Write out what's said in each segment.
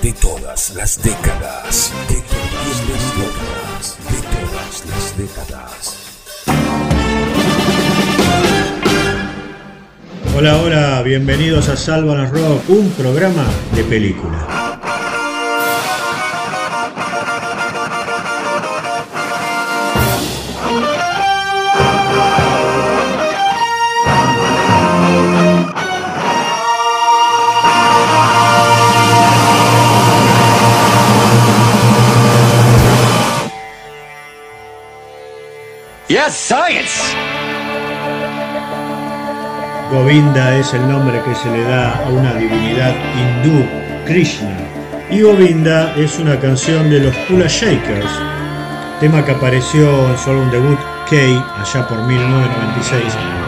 de todas las décadas. De todas las décadas. De todas las décadas. Hola, hola, bienvenidos a Sálvanos Rock, un programa de película. Yes, science. Govinda es el nombre que se le da a una divinidad hindú, Krishna. Y Govinda es una canción de los Kula Shakers, tema que apareció en su álbum debut K allá por 1996.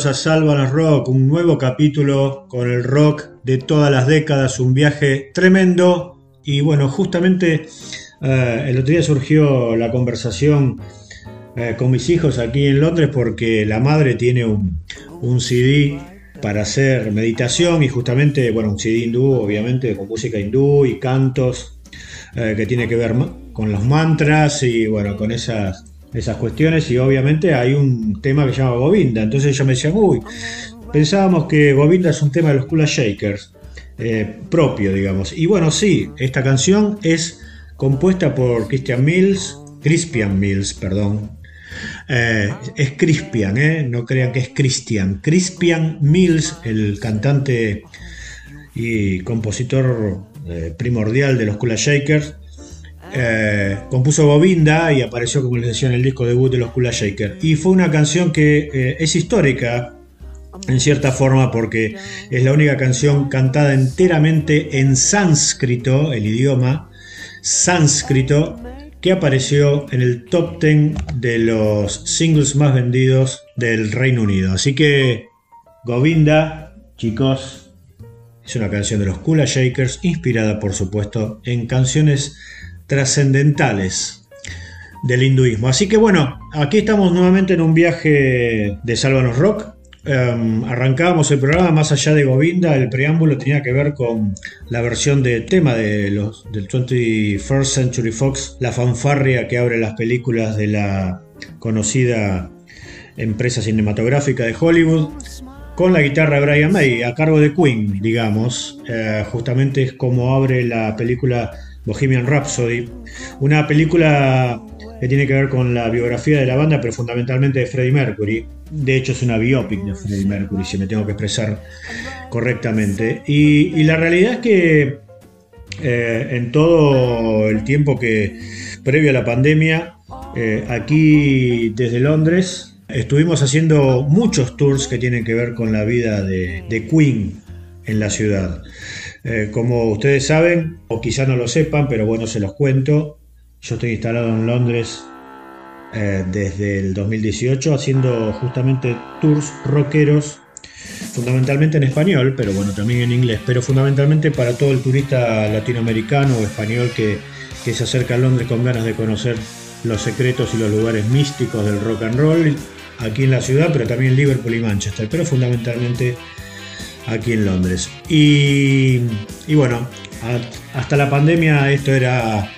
Bienvenidos a Sálvanos Rock, un nuevo capítulo con el rock de todas las décadas, un viaje tremendo. Y bueno, justamente eh, el otro día surgió la conversación eh, con mis hijos aquí en Londres porque la madre tiene un, un CD para hacer meditación y justamente, bueno, un CD hindú, obviamente, con música hindú y cantos eh, que tiene que ver con los mantras y, bueno, con esas, esas cuestiones. Y obviamente hay un tema que se llama Govinda. Entonces ellos me decían, uy, pensábamos que Govinda es un tema de los Kula Shakers, eh, propio, digamos. Y bueno, sí, esta canción es compuesta por Christian Mills, Crispian Mills, perdón, eh, es Crispian, ¿eh? no crean que es Christian. Crispian Mills, el cantante y compositor primordial de los Kula Shakers, eh, compuso Govinda y apareció, como les decía, en el disco debut de los Kula Shakers. Y fue una canción que eh, es histórica en cierta forma porque es la única canción cantada enteramente en sánscrito, el idioma sánscrito, que apareció en el top 10 de los singles más vendidos del Reino Unido. Así que Govinda, chicos, es una canción de los Kula Shakers, inspirada por supuesto en canciones trascendentales del hinduismo. Así que bueno, aquí estamos nuevamente en un viaje de Sálvanos Rock. Um, arrancábamos el programa más allá de Govinda, el preámbulo tenía que ver con la versión de tema de los, del 21st Century Fox, la fanfarria que abre las películas de la conocida empresa cinematográfica de Hollywood, con la guitarra de Brian May, a cargo de Queen, digamos. Eh, justamente es como abre la película Bohemian Rhapsody, una película que tiene que ver con la biografía de la banda, pero fundamentalmente de Freddie Mercury. De hecho, es una biopic de Freddie Mercury, si me tengo que expresar correctamente. Y, la realidad es que eh, en todo el tiempo que previo a la pandemia, eh, aquí desde Londres, estuvimos haciendo muchos tours que tienen que ver con la vida de Queen en la ciudad. Eh, como ustedes saben, o quizá no lo sepan, pero bueno, se los cuento. Yo estoy instalado en Londres eh, desde el 2018 haciendo justamente tours rockeros, fundamentalmente en español, pero bueno, también en inglés, pero fundamentalmente para todo el turista latinoamericano o español que, que se acerca a Londres con ganas de conocer los secretos y los lugares místicos del rock and roll aquí en la ciudad, pero también Liverpool y Manchester, pero fundamentalmente aquí en Londres. Y, y bueno, hasta la pandemia esto era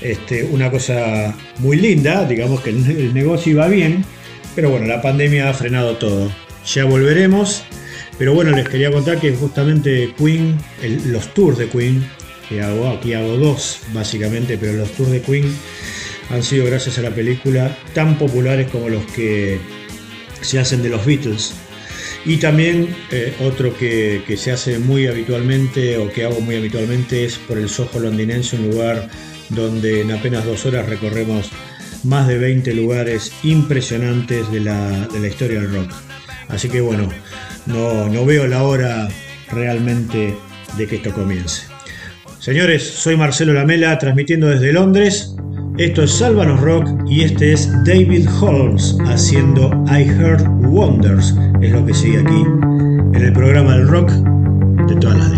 este, una cosa muy linda, digamos que el, el negocio iba bien, pero bueno, la pandemia ha frenado todo. Ya volveremos, pero bueno, les quería contar que justamente Queen, el- los tours de Queen, que hago, aquí hago dos básicamente, pero los tours de Queen han sido gracias a la película tan populares como los que se hacen de los Beatles. Y también eh, otro que, se hace muy habitualmente o que hago muy habitualmente es por el Soho londinense, un lugar donde en apenas dos horas recorremos más de 20 lugares impresionantes de la, de la historia del rock. Así que bueno, no, no veo la hora realmente de que esto comience. Señores, soy Marcelo Lamela transmitiendo desde Londres. Esto es Sálvanos Rock y este es David Holmes haciendo I Heard Wonders. Es lo que sigue aquí en el programa del rock de todas las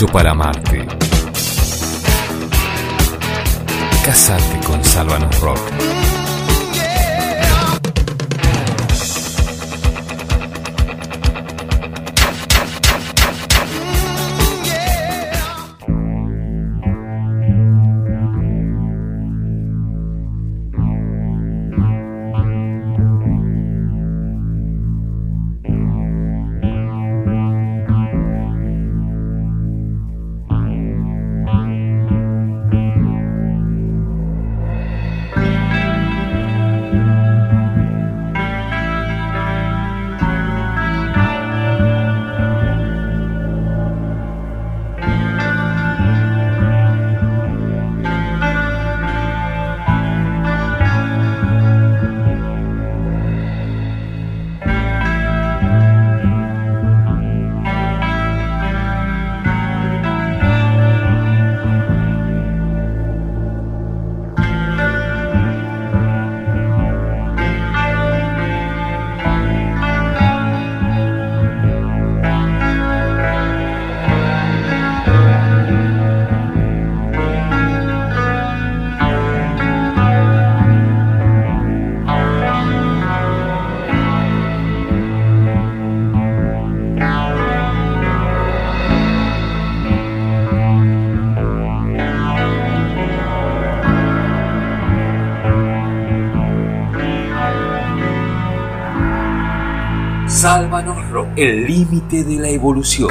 hecho para amarte. El límite de la evolución.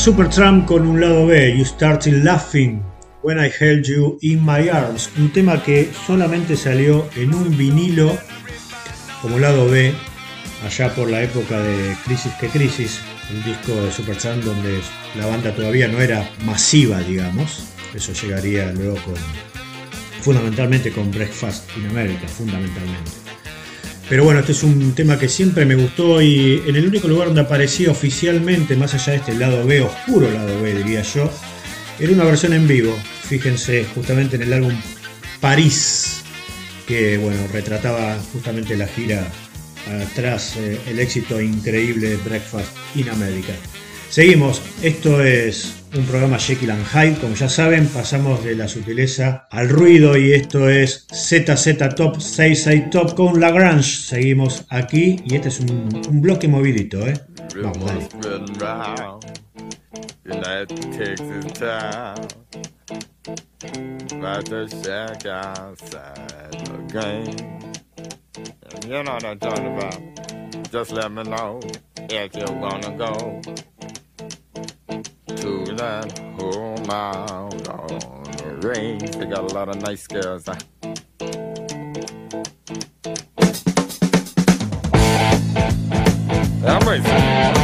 Supertramp con un lado B, You Started Laughing When I Held You in My Arms, un tema que solamente salió en un vinilo como lado B, allá por la época de Crisis que Crisis, un disco de Supertramp donde la banda todavía no era masiva, digamos. Eso llegaría luego con, fundamentalmente con Breakfast in America, fundamentalmente. Pero bueno, este es un tema que siempre me gustó y en el único lugar donde aparecía oficialmente, más allá de este lado B, oscuro lado B diría yo, era una versión en vivo. Fíjense, justamente en el álbum París, que bueno, retrataba justamente la gira tras eh, el éxito increíble de Breakfast in America. Seguimos, esto es un programa Jekyll and Hyde. Como ya saben, pasamos de la sutileza al ruido y esto es ZZ Top 66 Top con Lagrange. Seguimos aquí y este es un, un bloque movidito, ¿eh? Vamos, dale. You know what I'm talking about. Just let me know if you wanna go. that my God! on the range. They got a lot of nice girls. Huh? Amazing.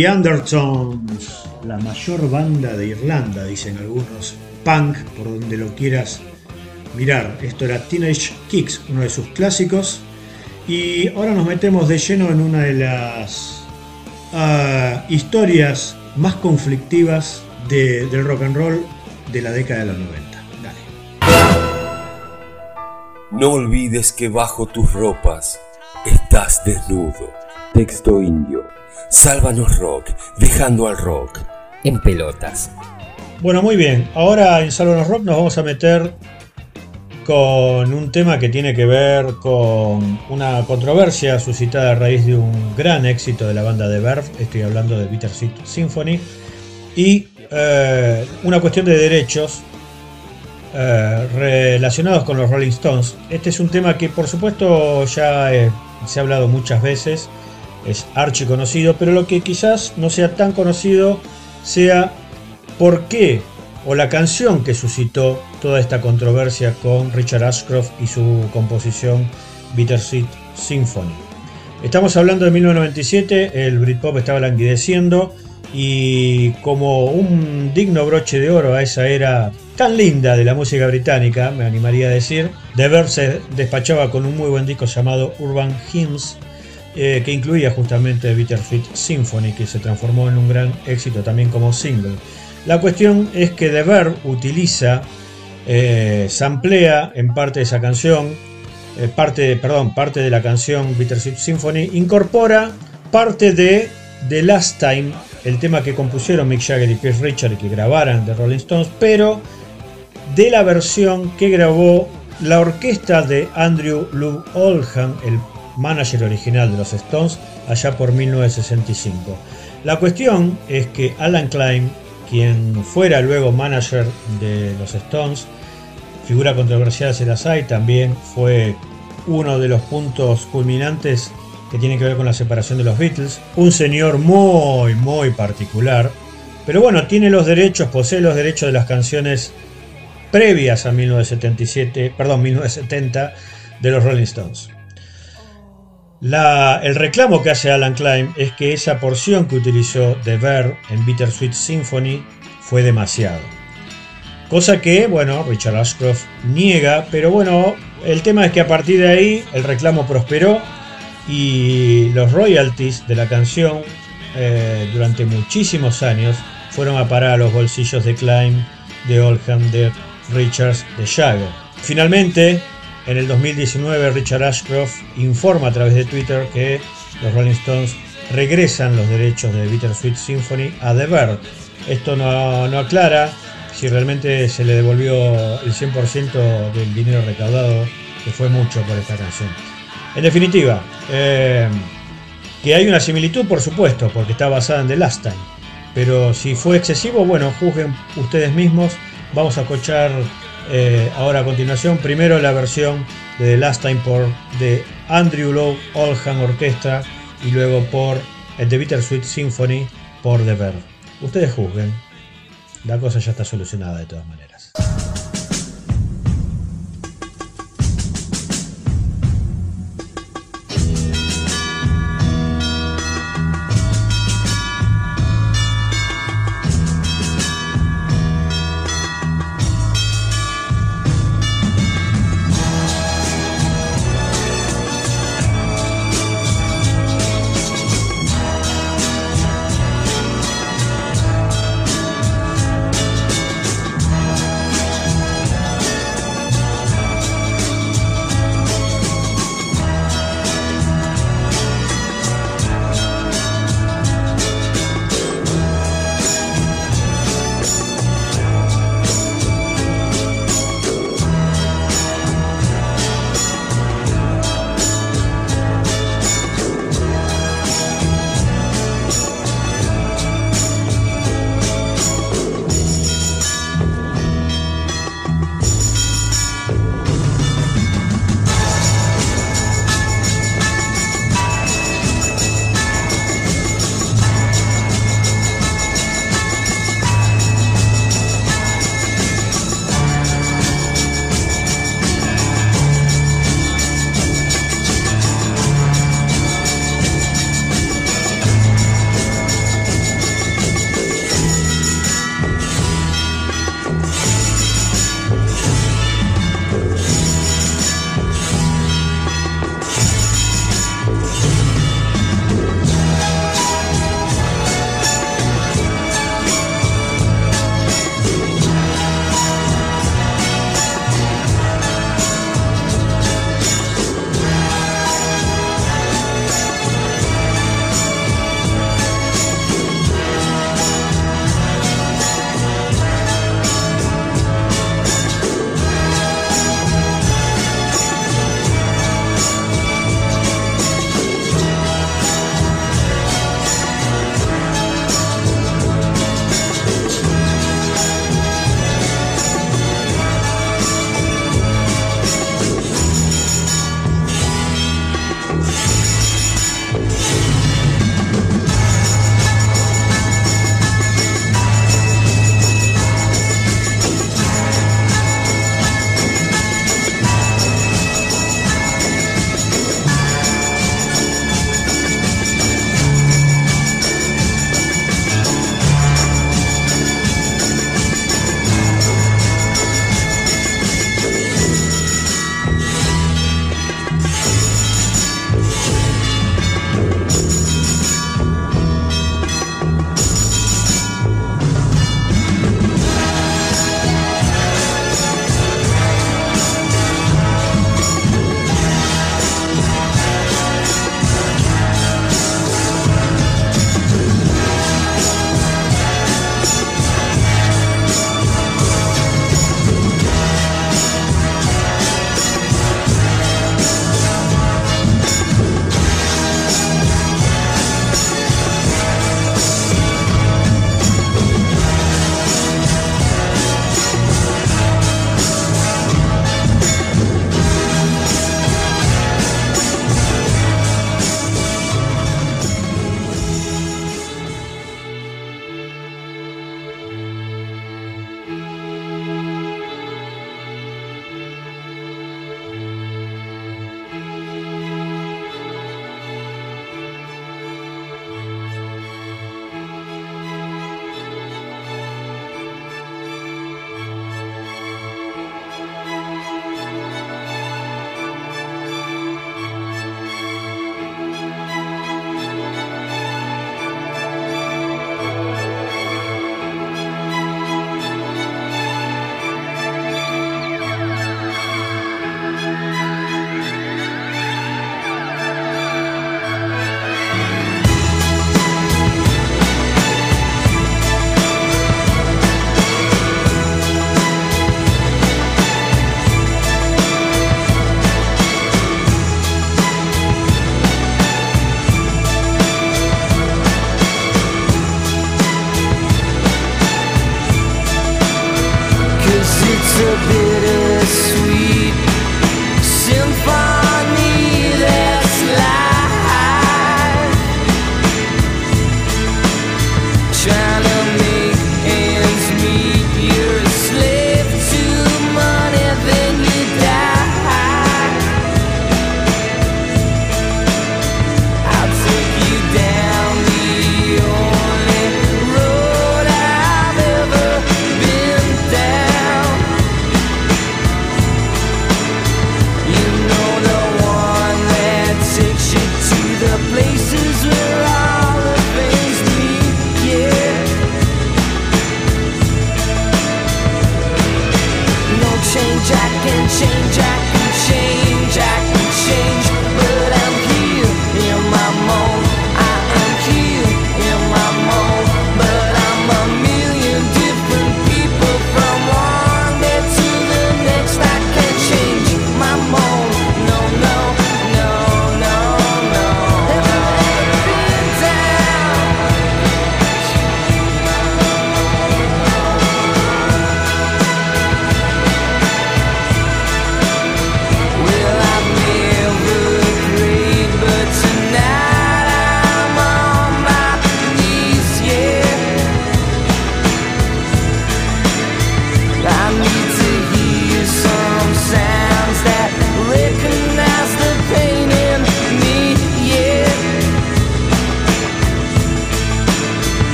The la mayor banda de Irlanda, dicen algunos. Punk, por donde lo quieras mirar. Esto era Teenage Kicks, uno de sus clásicos. Y ahora nos metemos de lleno en una de las ah, historias más conflictivas de- del rock and roll de la década de los 90. No olvides que bajo tus ropas estás desnudo. Texto indio. Sálvanos rock, dejando al rock en pelotas. Bueno, muy bien. Ahora en Sálvanos Rock nos vamos a meter con un tema que tiene que ver con una controversia suscitada a raíz de un gran éxito de la banda de Verve. Estoy hablando de Bittersweet Symphony. Y eh, una cuestión de derechos eh, relacionados con los Rolling Stones. Este es un tema que por supuesto ya eh, se ha hablado muchas veces, es archi conocido, pero lo que quizás no sea tan conocido sea por qué o la canción que suscitó toda esta controversia con Richard Ashcroft y su composición Bittersweet Symphony. Estamos hablando de 1997, el Britpop estaba languideciendo y como un digno broche de oro a esa era tan linda de la música británica, me animaría a decir, The se despachaba con un muy buen disco llamado Urban Hymns, eh, que incluía justamente Bittersweet Symphony, que se transformó en un gran éxito también como single. La cuestión es que The Verve utiliza, eh, samplea en parte de esa canción, eh, parte, perdón, parte de la canción Bittersweet Symphony, incorpora parte de The Last Time, el tema que compusieron Mick Jagger y Keith Richards y que grabaran de Rolling Stones, pero de la versión que grabó la orquesta de Andrew Lou Oldham, el manager original de los Stones, allá por 1965. La cuestión es que Alan Klein, quien fuera luego manager de los Stones, figura controversial se las hay, también fue uno de los puntos culminantes que tiene que ver con la separación de los Beatles, un señor muy, muy particular, pero bueno, tiene los derechos, posee los derechos de las canciones previas a 1977, perdón, 1970 de los Rolling Stones. El reclamo que hace Alan Klein es que esa porción que utilizó de Verve en Bittersweet Symphony fue demasiado. Cosa que, bueno, Richard Ashcroft niega, pero bueno, el tema es que a partir de ahí el reclamo prosperó y los royalties de la canción eh, durante muchísimos años fueron a parar a los bolsillos de Klein, de Oldham, de Richards, de Jagger. Finalmente, en el 2019, Richard Ashcroft informa a través de Twitter que los Rolling Stones regresan los derechos de Bittersweet Symphony a The Verve. Esto no, no aclara si realmente se le devolvió el 100% del dinero recaudado, que fue mucho por esta canción. En definitiva, eh, que hay una similitud, por supuesto, porque está basada en The Last Time. Pero si fue excesivo, bueno, juzguen ustedes mismos. Vamos a escuchar eh, ahora a continuación primero la versión de The Last Time por de Andrew Lowe Oldham Orchestra y luego por el The Bittersweet Symphony por The Verve. Ustedes juzguen. La cosa ya está solucionada de todas maneras.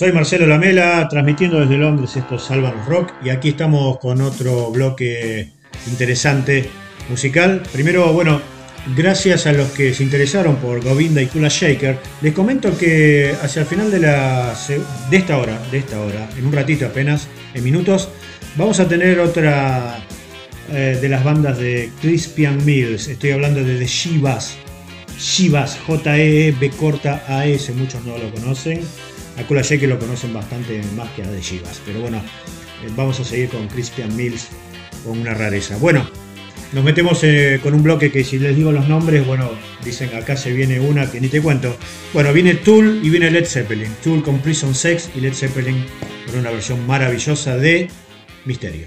Soy Marcelo Lamela, transmitiendo desde Londres estos Sálvanos Rock y aquí estamos con otro bloque interesante musical. Primero, bueno, gracias a los que se interesaron por Govinda y Kula Shaker, les comento que hacia el final de la de esta hora, de esta hora, en un ratito apenas, en minutos, vamos a tener otra eh, de las bandas de Crispian Mills. Estoy hablando de The Shivas. Shivas, J-E-E-B corta A-S, muchos no lo conocen a Kula que lo conocen bastante más que a De Chivas. Pero bueno, eh, vamos a seguir con Christian Mills, con una rareza. Bueno, nos metemos eh, con un bloque que si les digo los nombres, bueno, dicen acá se viene una que ni te cuento. Bueno, viene Tool y viene Led Zeppelin. Tool con Prison Sex y Led Zeppelin con una versión maravillosa de Misterio.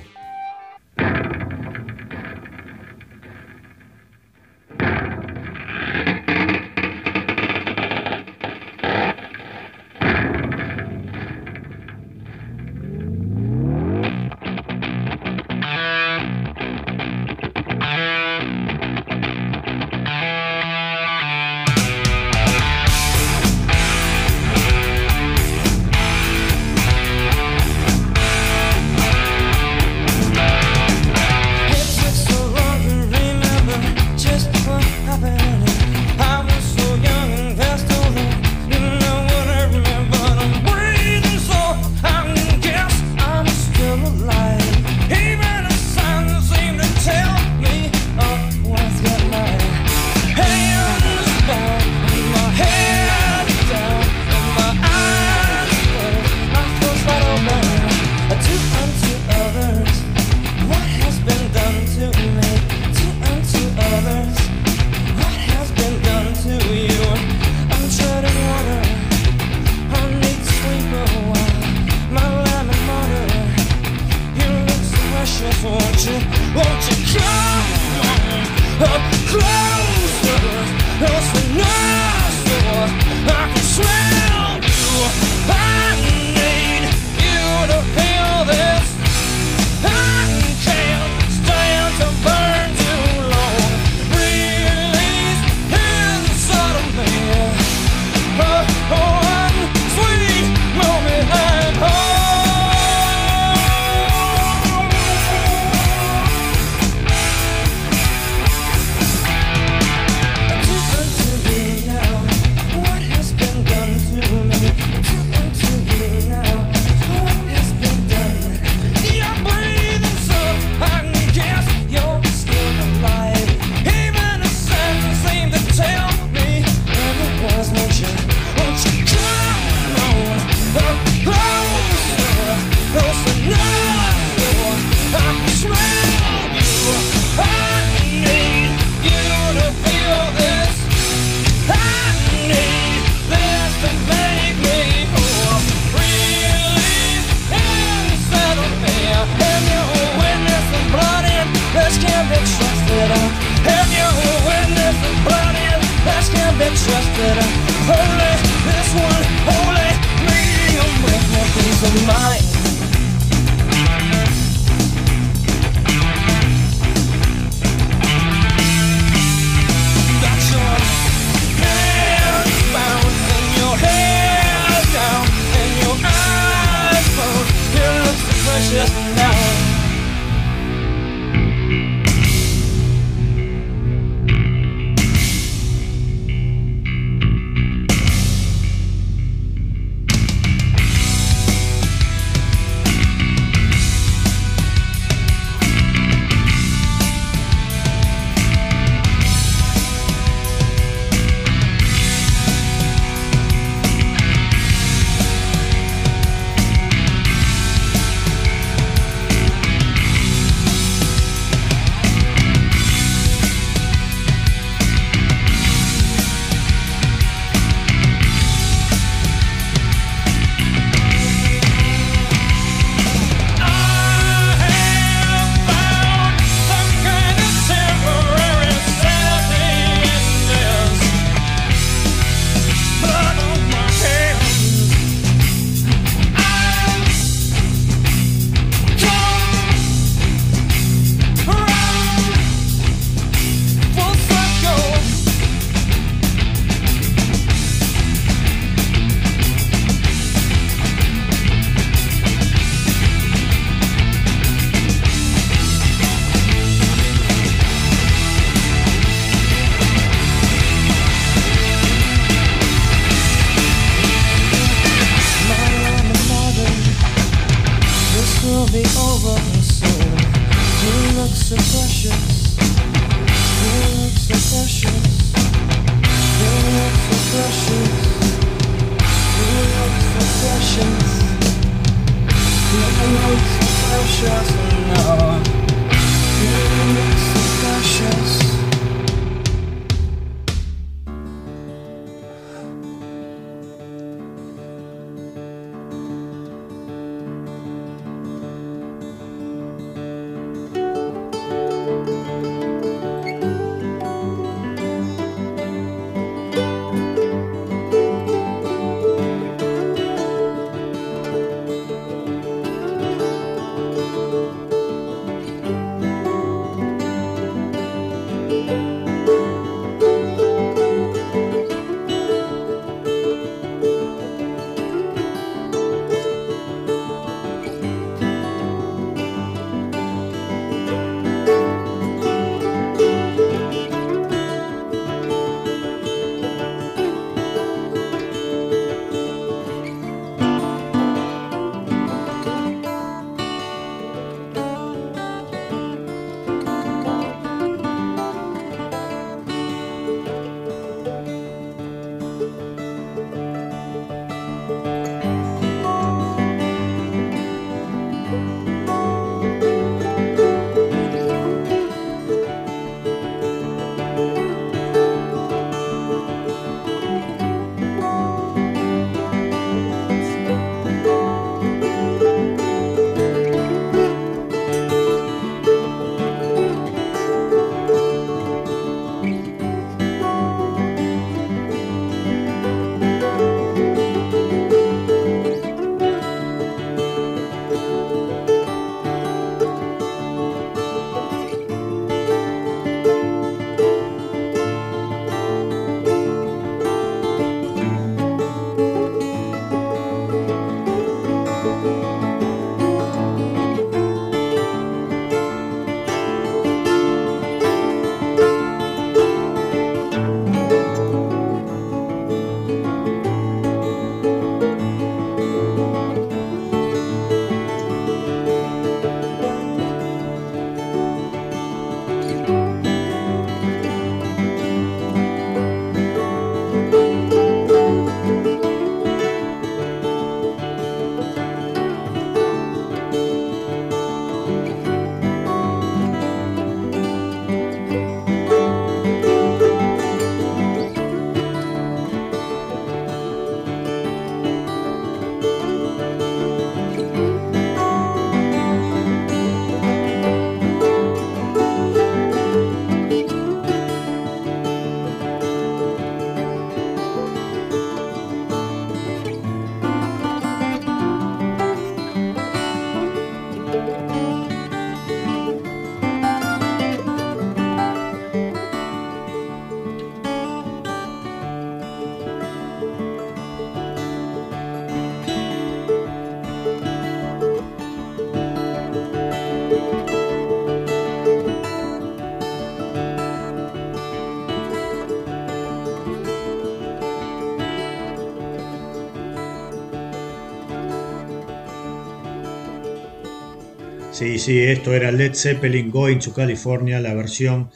Sí, sí, esto era Led Zeppelin Going to California, la versión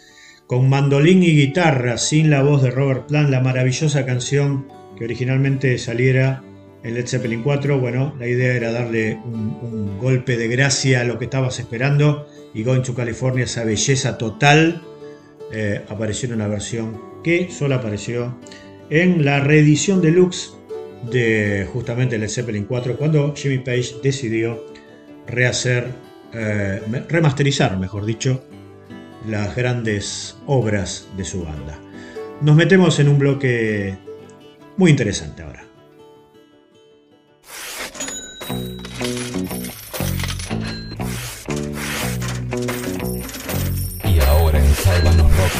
con mandolín y guitarra, sin la voz de Robert Plant, la maravillosa canción que originalmente saliera en Led Zeppelin 4. Bueno, la idea era darle un, golpe de gracia a lo que estabas esperando y Going to California, esa belleza total, eh, apareció en una versión que solo apareció en la reedición deluxe de justamente Led Zeppelin 4 cuando Jimmy Page decidió rehacer eh, remasterizar, mejor dicho, las grandes obras de su banda. Nos metemos en un bloque muy interesante ahora. Y ahora en Sálvanos Rock.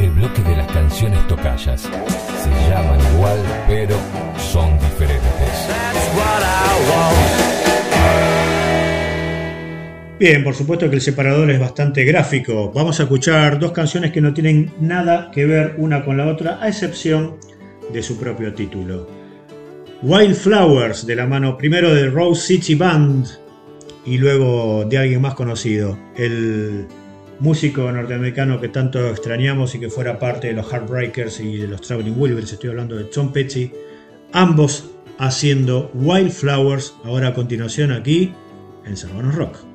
El bloque de las canciones tocallas se llaman igual, pero son diferentes. Bien, por supuesto que el separador es bastante gráfico. Vamos a escuchar dos canciones que no tienen nada que ver una con la otra, a excepción de su propio título. Wildflowers, de la mano primero de Rose City Band y luego de alguien más conocido, el músico norteamericano que tanto extrañamos y que fuera parte de los Heartbreakers y de los Traveling Wilburys, estoy hablando de Tom Petty, ambos haciendo Wildflowers, ahora a continuación aquí en Servanos Rock.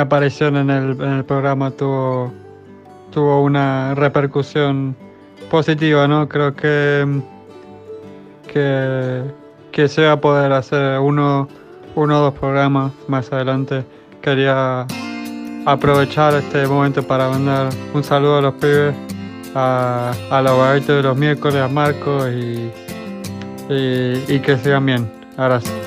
Aparición en el, en el programa tuvo, tuvo una repercusión positiva, ¿no? Creo que, que, que se va a poder hacer uno, uno o dos programas más adelante. Quería aprovechar este momento para mandar un saludo a los pibes, a, a los de los miércoles, a Marco y, y, que sigan bien. Gracias.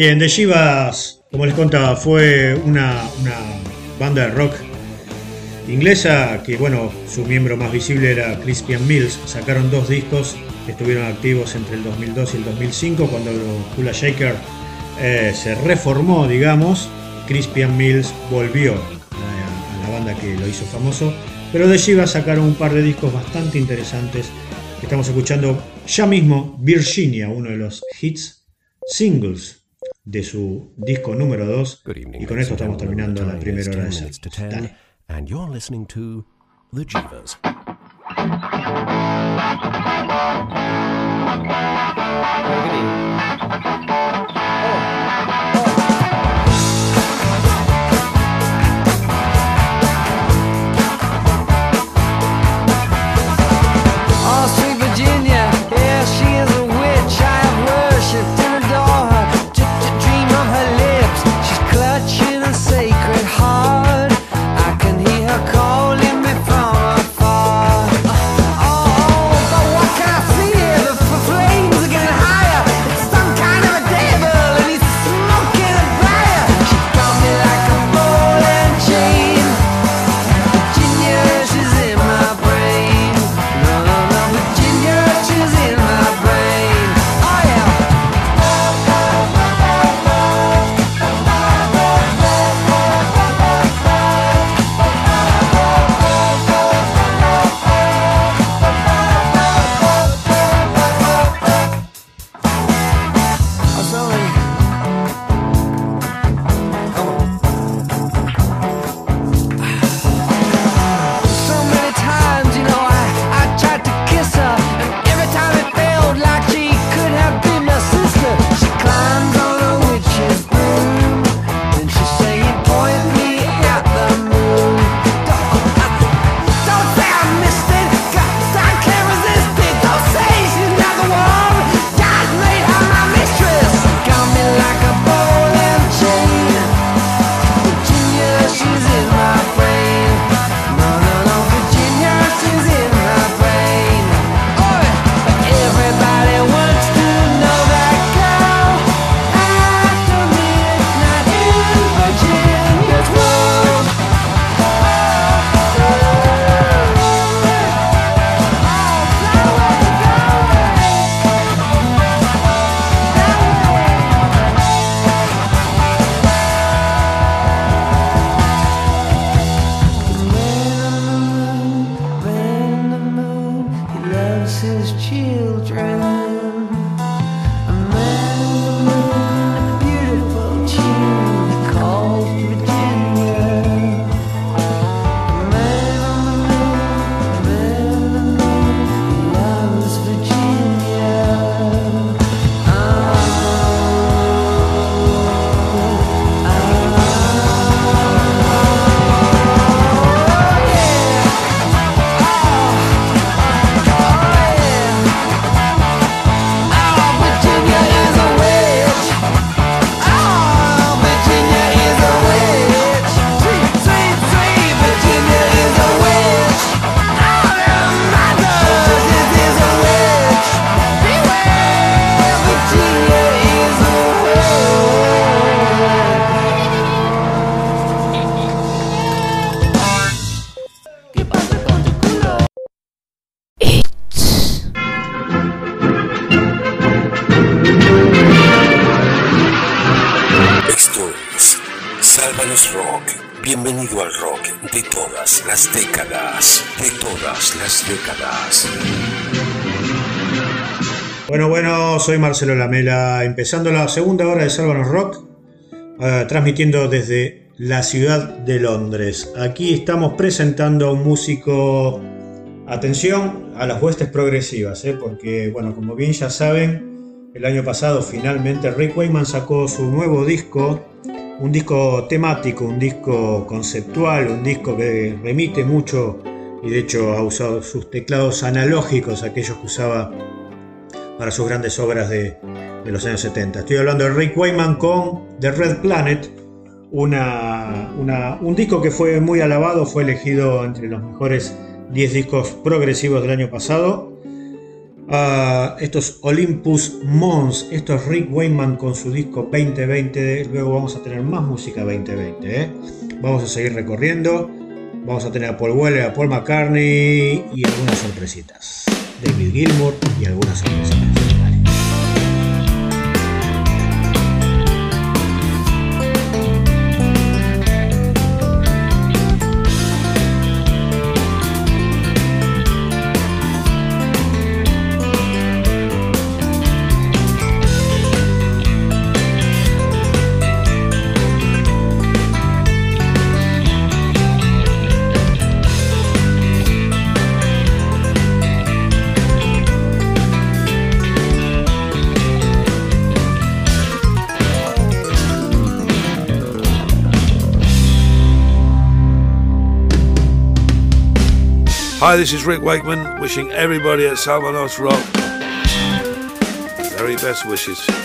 Bien, The Shivas, como les contaba, fue una, banda de rock inglesa que, bueno, su miembro más visible era Crispian Mills. Sacaron dos discos que estuvieron activos entre el 2002 y el 2005, cuando Kula Shaker eh, se reformó, digamos. Crispian Mills volvió a, a la banda que lo hizo famoso. Pero The Shivas sacaron un par de discos bastante interesantes. Estamos escuchando ya mismo Virginia, uno de los hits singles de su disco número 2. Y con esto estamos terminando la primera hora de esa. Dale. And you're listening to The Jivas. Oh, soy Marcelo Lamela, empezando la segunda hora de Sálvanos Rock, eh, transmitiendo desde la ciudad de Londres. Aquí estamos presentando a un músico, atención a las huestes progresivas, eh, porque, bueno, como bien ya saben, el año pasado finalmente Rick Wakeman sacó su nuevo disco, un disco temático, un disco conceptual, un disco que remite mucho y de hecho ha usado sus teclados analógicos, aquellos que usaba para sus grandes obras de, los años 70. Estoy hablando de Rick Wayman con The Red Planet, un disco que fue muy alabado, fue elegido entre los mejores 10 discos progresivos del año pasado. Ah, estos Olympus Mons, esto es Rick Wayman con su disco 2020. Luego vamos a tener más música 2020. ¿eh? Vamos a seguir recorriendo. Vamos a tener a Paul Weller, a Paul McCartney y algunas sorpresitas. David Gilmour y algunas sorpresitas. Hi, this is Rick Wakeman, wishing everybody at Salvanos Rock very best wishes.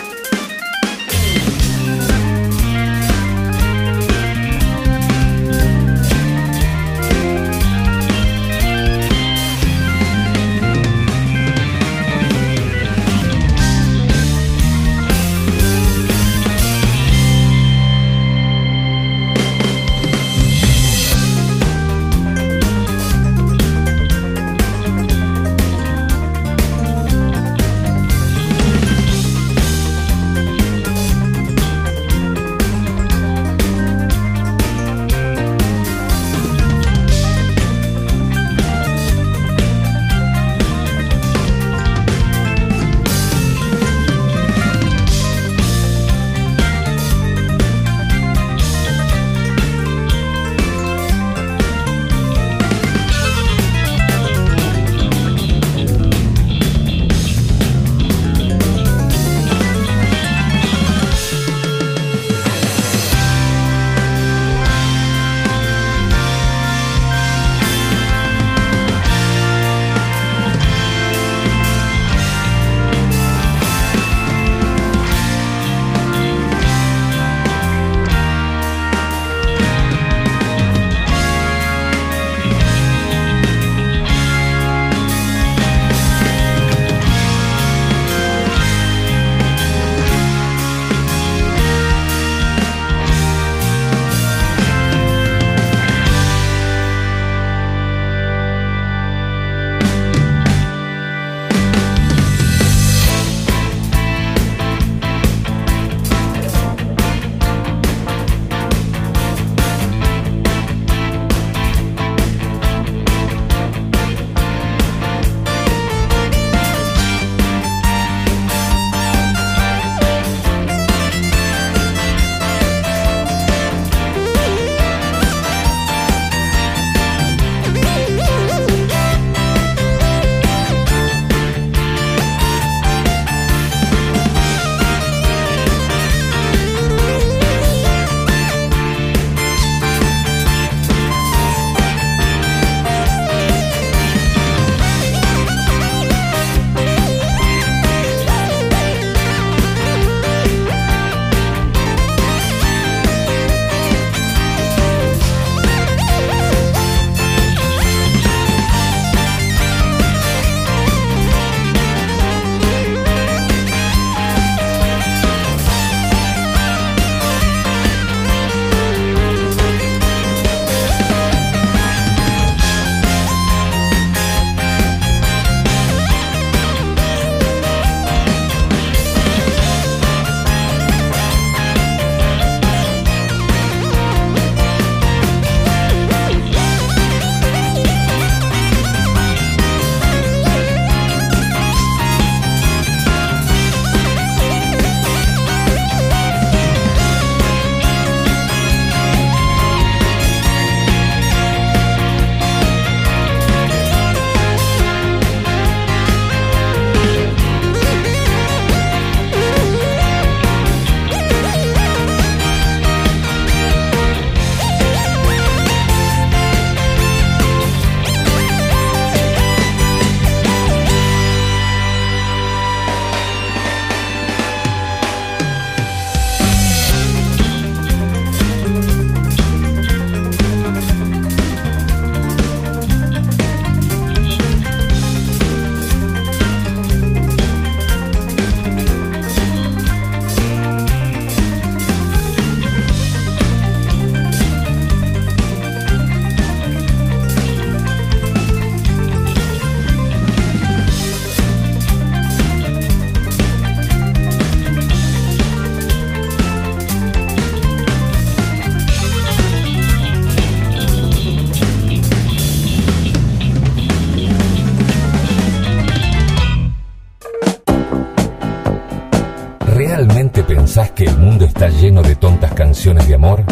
Lleno de tontas canciones de amor?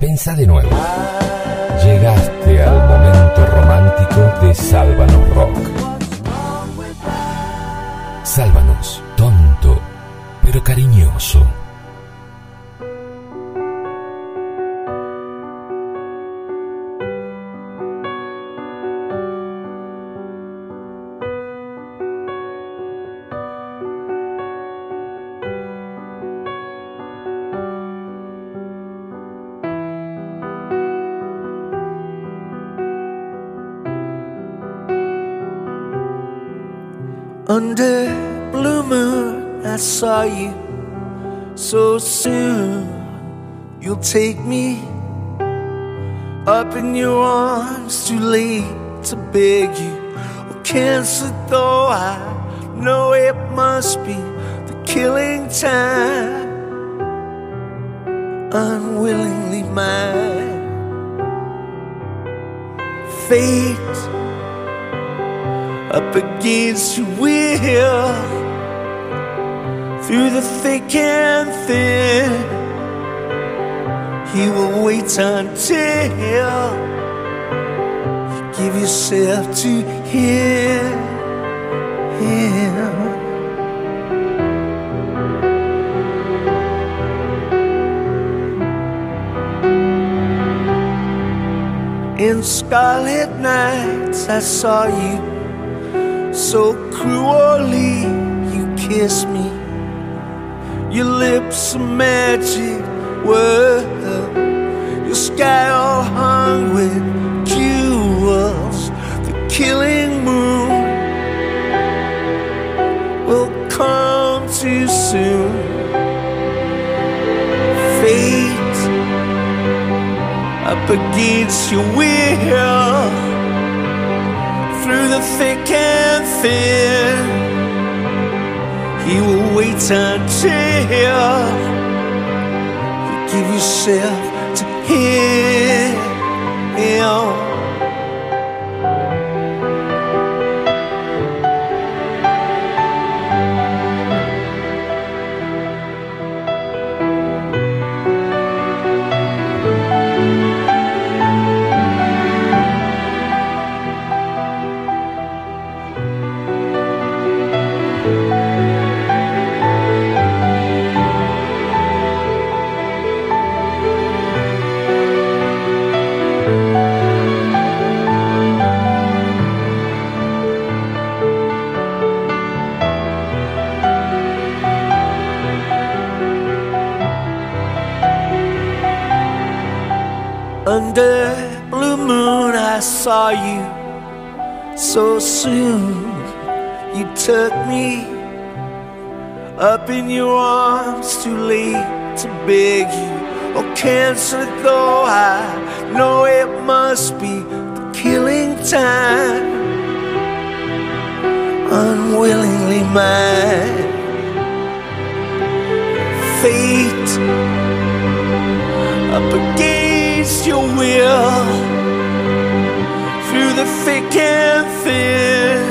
Pensa de nuevo. Llegaste al momento romántico de Sálvanos Rock. Blue moon, I saw you so soon. You'll take me up in your arms, too late to beg you. Oh, cancer, though I know it must be the killing time. Unwillingly mine. Fate up against your will through the thick and thin. He will wait until you give yourself to him. him. In scarlet nights, I saw you so cruelly you kiss me. Your lips are magic word, your sky all hung with jewels. The killing moon will come too soon. Fate up against your will through the thick and thin. He will wait until you give yourself to him. Blue moon, I saw you so soon. You took me up in your arms, too late to beg you. Oh, cancer, though I know it must be the killing time. Unwillingly mine. Fate up against your will through the thick and thin.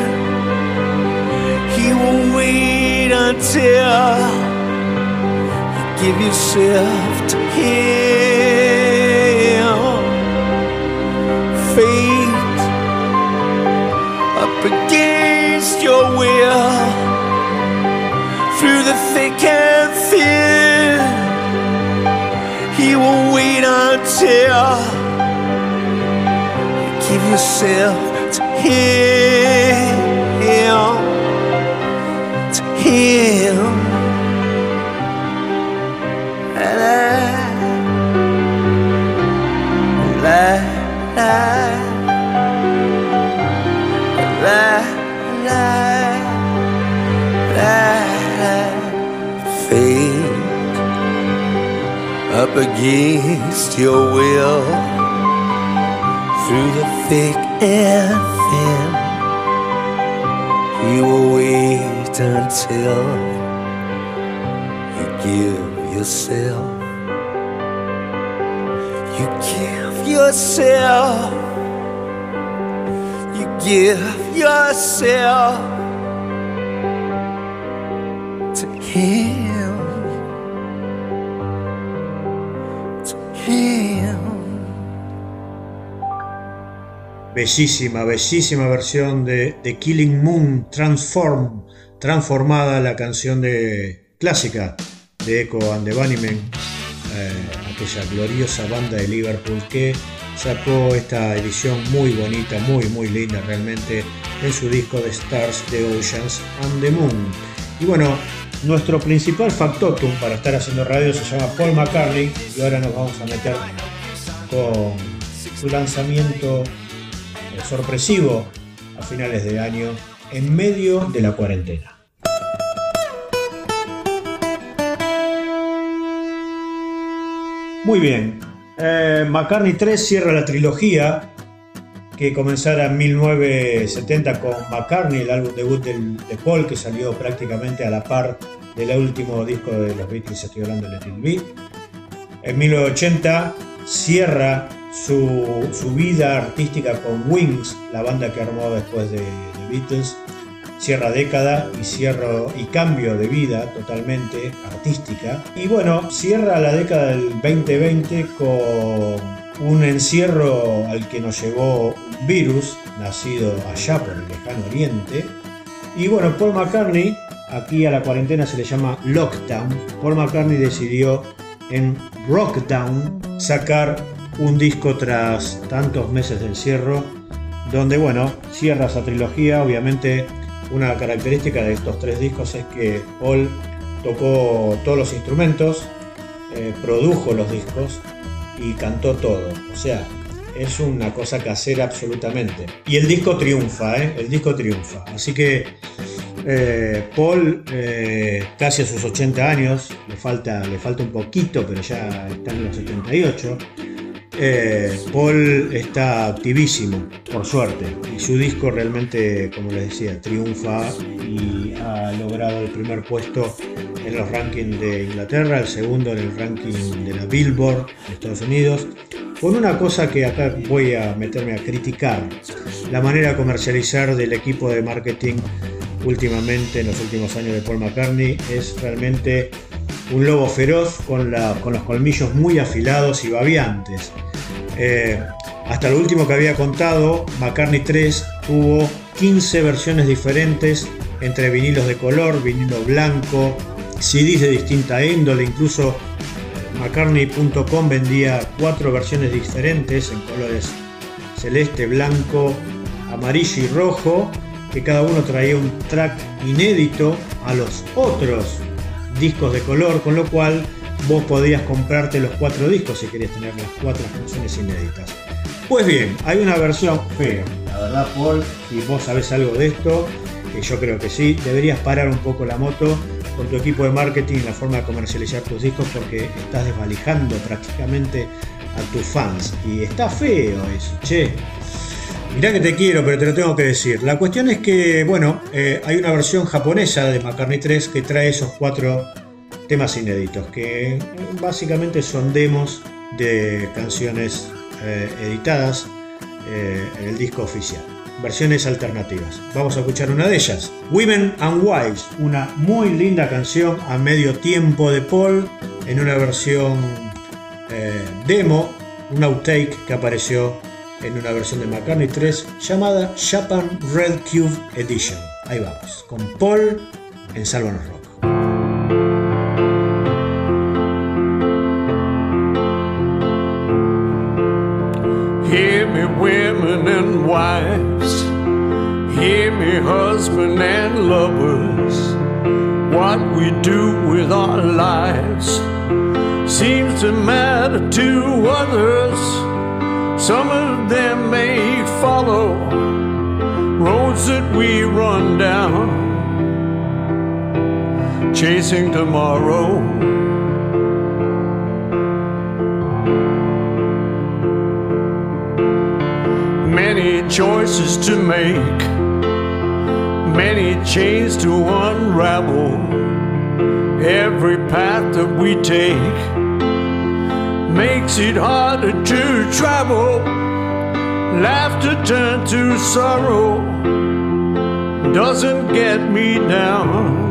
He will wait until you give yourself to him. Fate up against your will through the thick and thin. He will wait until you give yourself to Him. To Him. Against your will through the thick and thin. You will wait until you give yourself. You give yourself. You give yourself to Him. Bellísima, bellísima versión de, de Killing Moon Transform, transformada la canción de clásica de Echo and the Bunnymen, eh, aquella gloriosa banda de Liverpool que sacó esta edición muy bonita, muy muy linda realmente en su disco de Stars, The Oceans and the Moon. Y bueno, nuestro principal factotum para estar haciendo radio se llama Paul McCartney y ahora nos vamos a meter con su lanzamiento sorpresivo a finales de año en medio de la cuarentena. Muy bien, eh, McCartney 3 cierra la trilogía que comenzara en 1970 con McCartney, el álbum debut de Paul, que salió prácticamente a la par del último disco de los Beatles, estoy hablando de Let It Be. En 1980 cierra su, vida artística con Wings, la banda que armó después de, de Beatles. Cierra década y cierro y cambio de vida totalmente artística. Y bueno, cierra la década del 2020 con un encierro al que nos llevó virus nacido allá por el lejano oriente. Y bueno, Paul McCartney, aquí a la cuarentena se le llama lockdown. Paul McCartney decidió en Rockdown sacar un disco tras tantos meses de encierro, donde bueno, cierra esa trilogía. Obviamente, una característica de estos tres discos es que Paul tocó todos los instrumentos, eh, produjo los discos y cantó todo. O sea, es una cosa casera absolutamente. Y el disco triunfa, ¿eh? El disco triunfa. Así que eh, Paul, eh, casi a sus 80 años, le falta, le falta un poquito, pero ya está en los 78. Eh, Paul está activísimo, por suerte, y su disco realmente, como les decía, triunfa y ha logrado el primer puesto en los rankings de Inglaterra, el segundo en el ranking de la Billboard de Estados Unidos, con una cosa que acá voy a meterme a criticar, la manera de comercializar del equipo de marketing últimamente, en los últimos años de Paul McCartney, es realmente un lobo feroz con, los colmillos muy afilados y babiantes. Eh, hasta lo último que había contado, McCartney 3 tuvo 15 versiones diferentes entre vinilos de color, vinilo blanco, CDs de distinta índole, incluso eh, McCartney.com vendía cuatro versiones diferentes en colores celeste, blanco, amarillo y rojo, que cada uno traía un track inédito a los otros discos de color, con lo cual vos podías comprarte los cuatro discos si querías tener las cuatro canciones inéditas. Pues bien, hay una versión fea. La verdad, Paul, si vos sabés algo de esto, que yo creo que sí, deberías parar un poco la moto con tu equipo de marketing, la forma de comercializar tus discos, porque estás desvalijando prácticamente a tus fans. Y está feo eso, che. Mirá que te quiero, pero te lo tengo que decir. La cuestión es que, bueno, eh, hay una versión japonesa de McCartney 3 que trae esos cuatro temas inéditos, que básicamente son demos de canciones eh, editadas eh, en el disco oficial. Versiones alternativas. Vamos a escuchar una de ellas. Women and Wives, una muy linda canción a medio tiempo de Paul en una versión demo, un outtake que apareció en una versión de McCartney 3 llamada Japan Red Cube Edition. Ahí vamos, con Paul en Sálvanos Rock. Hear me, women and wives. Hear me, husband and lovers. What we do with our lives seems to matter to others. Some of them may follow roads that we run down, chasing tomorrow. many choices to make, many chains to unravel. Every path that we take makes it harder to travel. Laughter turn to sorrow doesn't get me down.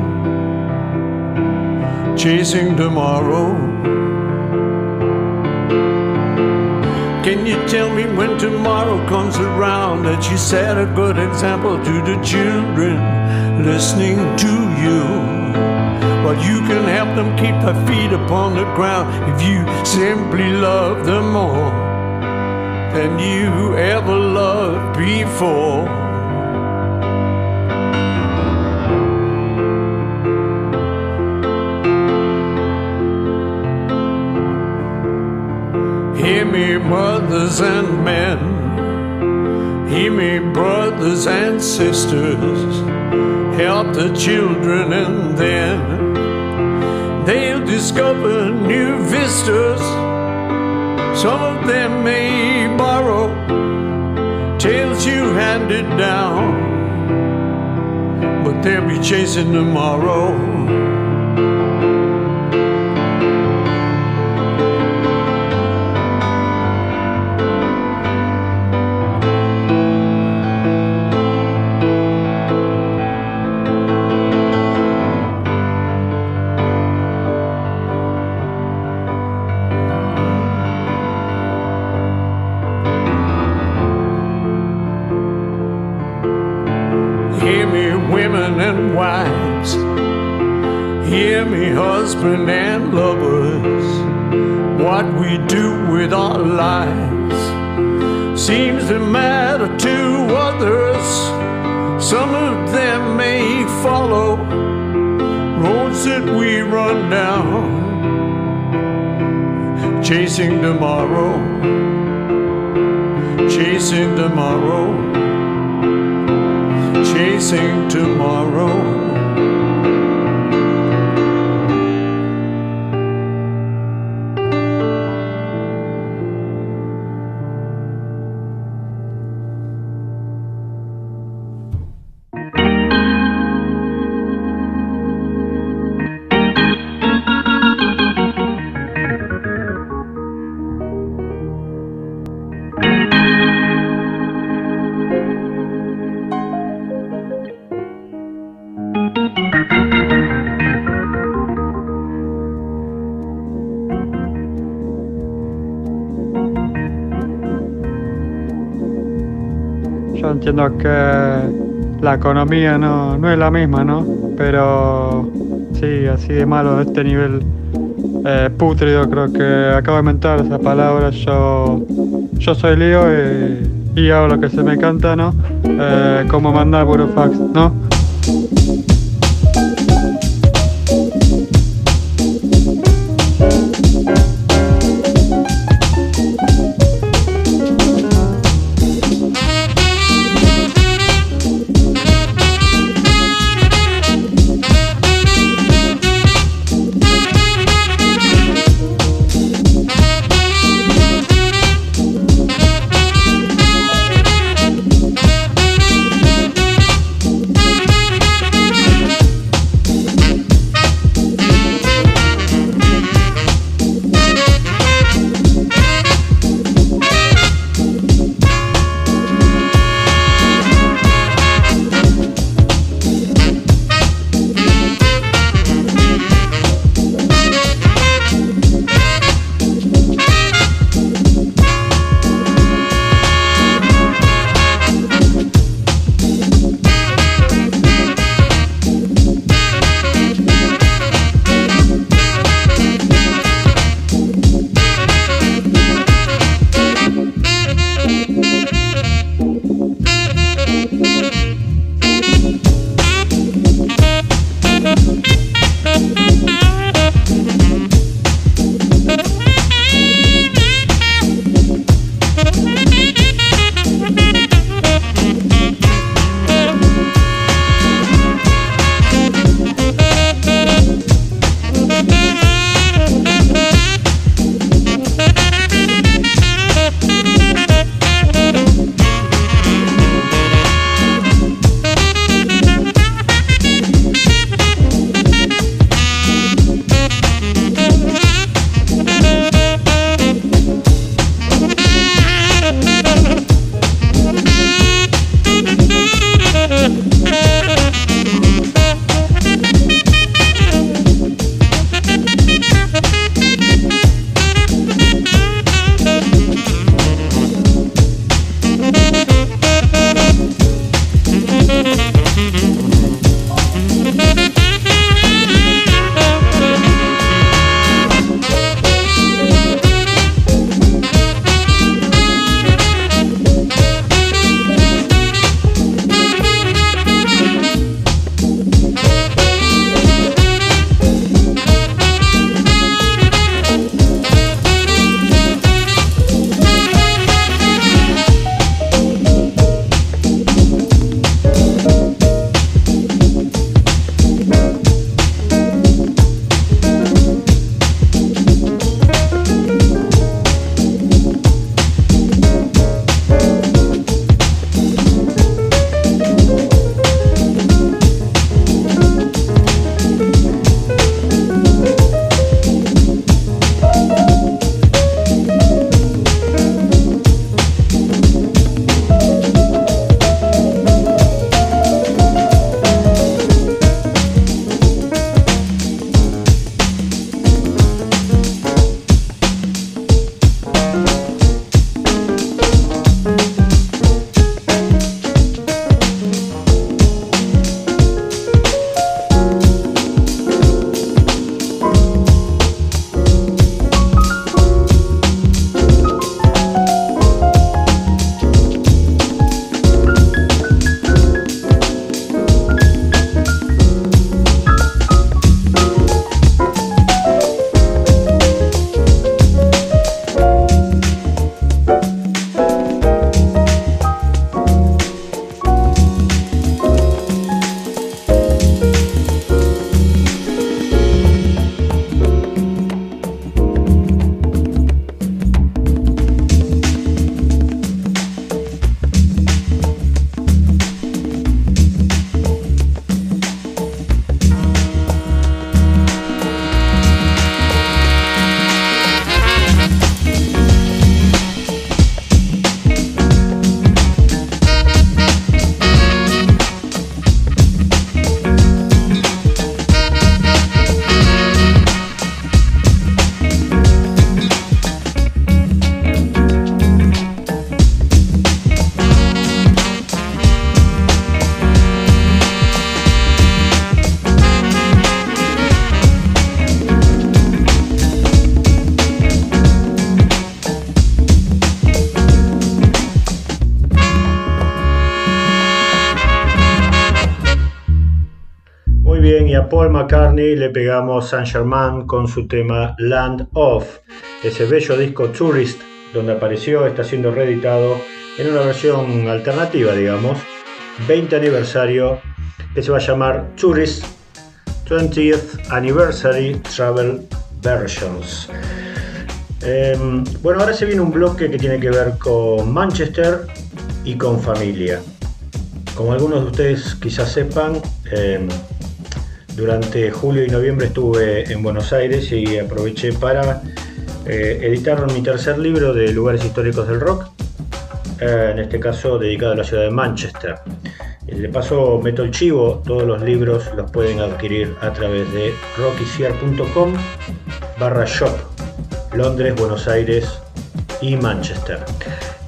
Chasing tomorrow. Can you tell me when tomorrow comes around that you set a good example to the children listening to you? But you can help them keep their feet upon the ground if you simply love them more than you ever loved before. Hear me, mothers and men. Hear me, brothers and sisters. Help the children, and then discover new vistas. Some of them may borrow tales you handed down, but they'll be chasing tomorrow. Husband and lovers. What we do with our lives seems to matter to others. Some of them may follow roads that we run down, chasing tomorrow, chasing tomorrow chasing tomorrow. Entiendo que la economía no, no es la misma, ¿no? Pero sí, así de malo, este nivel eh, pútrido, creo que acabo de inventar esa palabra. Yo, yo soy lío y, y hago lo que se me canta, ¿no? Eh, como mandar burofax, ¿no? Paul McCartney le pegamos Saint Germain con su tema Land of. Ese bello disco Tourist, donde apareció, está siendo reeditado en una versión alternativa, digamos, 20 aniversario, que se va a llamar Tourist 20th Anniversary Travel Versions. Em, bueno, ahora se viene un bloque que tiene que ver con Manchester y con familia. Como algunos de ustedes quizás sepan, em, durante julio y noviembre estuve en Buenos Aires y aproveché para eh, editar mi tercer libro de lugares históricos del rock, eh, en este caso dedicado a la ciudad de Manchester. De paso meto el chivo, todos los libros los pueden adquirir a través de rockyciar.com barra shop, Londres, Buenos Aires y Manchester.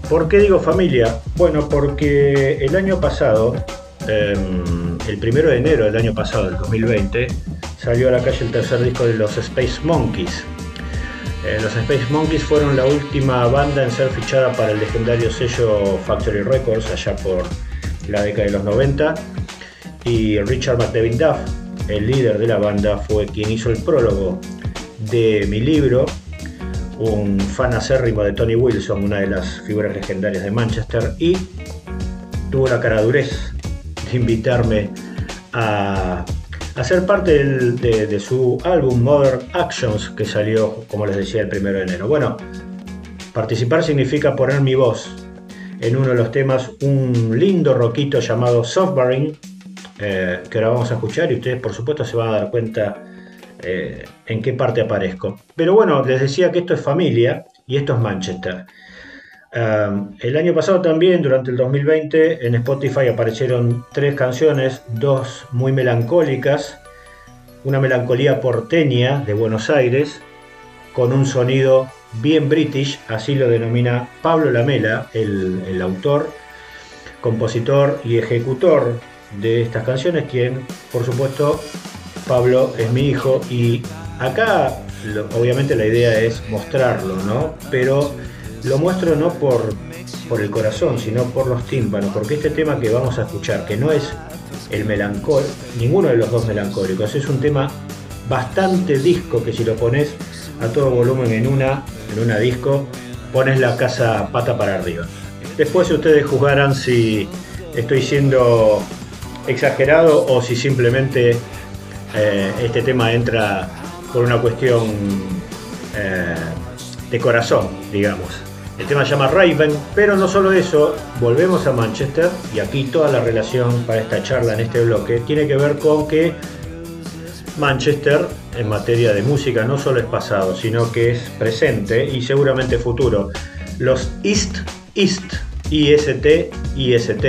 ¿Por qué digo familia? Bueno, porque el año pasado, em, el primero de enero del año pasado, del 2020, salió a la calle el tercer disco de los Space Monkeys. Eh, los Space Monkeys fueron la última banda en ser fichada para el legendario sello Factory Records allá por la década de los 90 y Richard McDevin Duff, el líder de la banda, fue quien hizo el prólogo de mi libro, un fan acérrimo de Tony Wilson, una de las figuras legendarias de Manchester, y tuvo la caradurez de invitarme a, a ser parte de, su álbum Modern Actions, que salió, como les decía, el primero de enero. Bueno, participar significa poner mi voz en uno de los temas, un lindo roquito llamado Softburying, eh, que ahora vamos a escuchar y ustedes por supuesto se van a dar cuenta eh, en qué parte aparezco. Pero bueno, les decía que esto es familia y esto es Manchester. El año pasado también, durante el 2020, en Spotify aparecieron tres canciones, dos muy melancólicas, una melancolía porteña de Buenos Aires, con un sonido bien british, así lo denomina Pablo Lamela, el, autor, compositor y ejecutor de estas canciones, quien, por supuesto, Pablo es mi hijo y acá obviamente la idea es mostrarlo, ¿no? Pero lo muestro no por, por el corazón, sino por los tímpanos, porque este tema que vamos a escuchar, que no es el melancólico, ninguno de los dos melancólicos, es un tema bastante disco que si lo pones a todo volumen en una, en una disco, pones la casa pata para arriba. Después ustedes juzgarán si estoy siendo exagerado o si simplemente eh, este tema entra por una cuestión eh, de corazón, digamos. El tema se llama Raven, pero no solo eso, volvemos a Manchester y aquí toda la relación para esta charla en este bloque tiene que ver con que Manchester en materia de música no solo es pasado, sino que es presente y seguramente futuro. Los East East, IST, IST,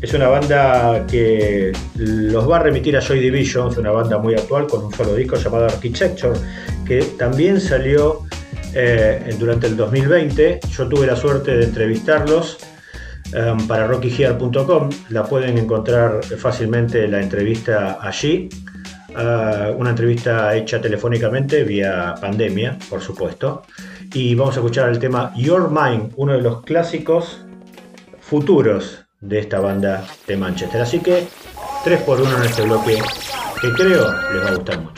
es una banda que los va a remitir a Joy Division, una banda muy actual con un solo disco llamado Architecture, que también salió eh, durante el 2020. Yo tuve la suerte de entrevistarlos um, para rockygear.com. La pueden encontrar fácilmente la entrevista allí. Uh, una entrevista hecha telefónicamente vía pandemia, por supuesto. Y vamos a escuchar el tema Your Mind, uno de los clásicos futuros de esta banda de Manchester. Así que 3 por 1 en este bloque que creo les va a gustar mucho.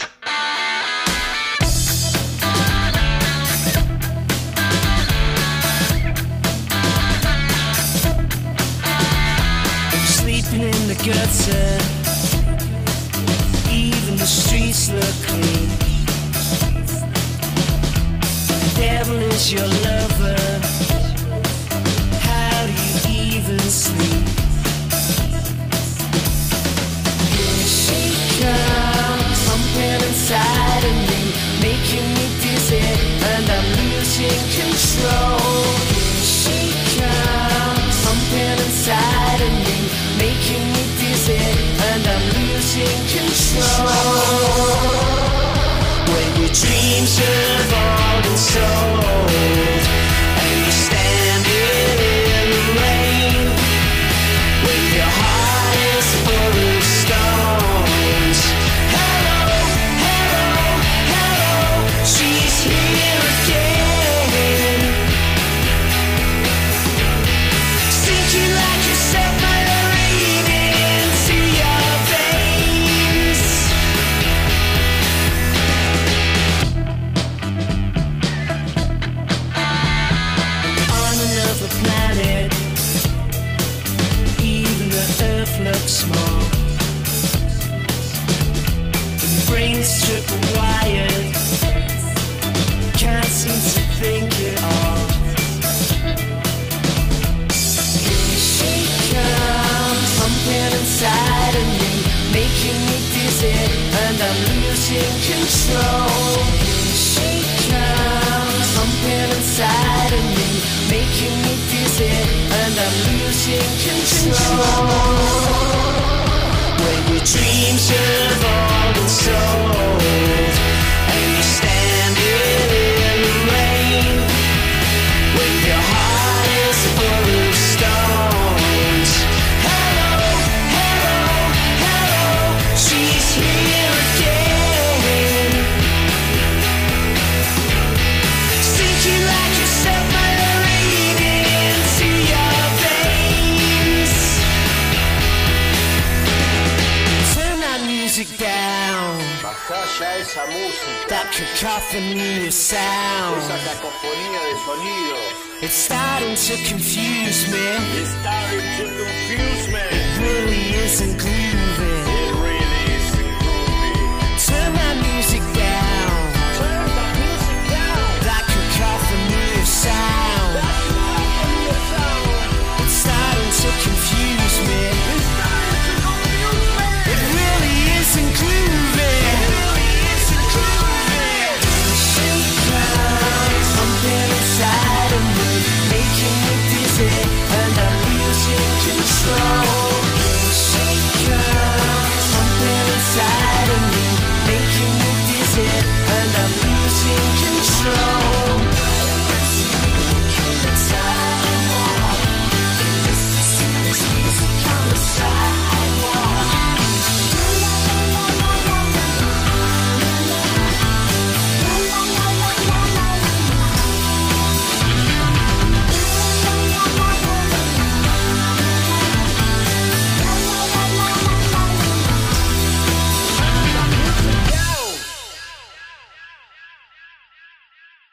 De sonido. It's starting to confuse me. It's starting to confuse me. It really isn't grooving.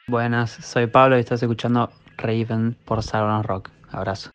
Buenas, soy Pablo y estás escuchando Raven por Salón Rock. Abrazo.